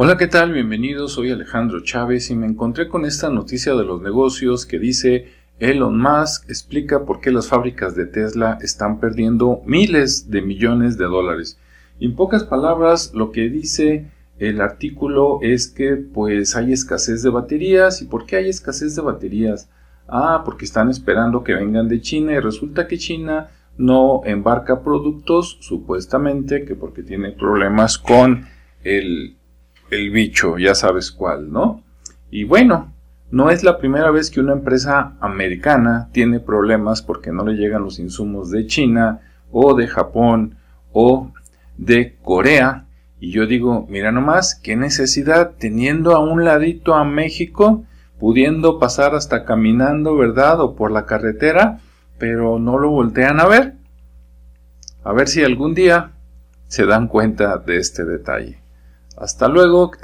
Hola, ¿qué tal? Bienvenidos, soy Alejandro Chávez y me encontré con esta noticia de los negocios que dice Elon Musk explica por qué las fábricas de Tesla están perdiendo miles de millones de dólares. en pocas palabras, lo que dice el artículo es que pues hay escasez de baterías. ¿Y por qué hay escasez de baterías? Ah, porque están esperando que vengan de China y resulta que China no embarca productos, supuestamente que porque tiene problemas con el el bicho, ya sabes cuál, ¿no? Y bueno, no es la primera vez que una empresa americana tiene problemas porque no le llegan los insumos de China o de Japón o de Corea. Y yo digo, mira nomás, qué necesidad teniendo a un ladito a México, pudiendo pasar hasta caminando, ¿verdad? O por la carretera, pero no lo voltean a ver. A ver si algún día se dan cuenta de este detalle. Hasta luego.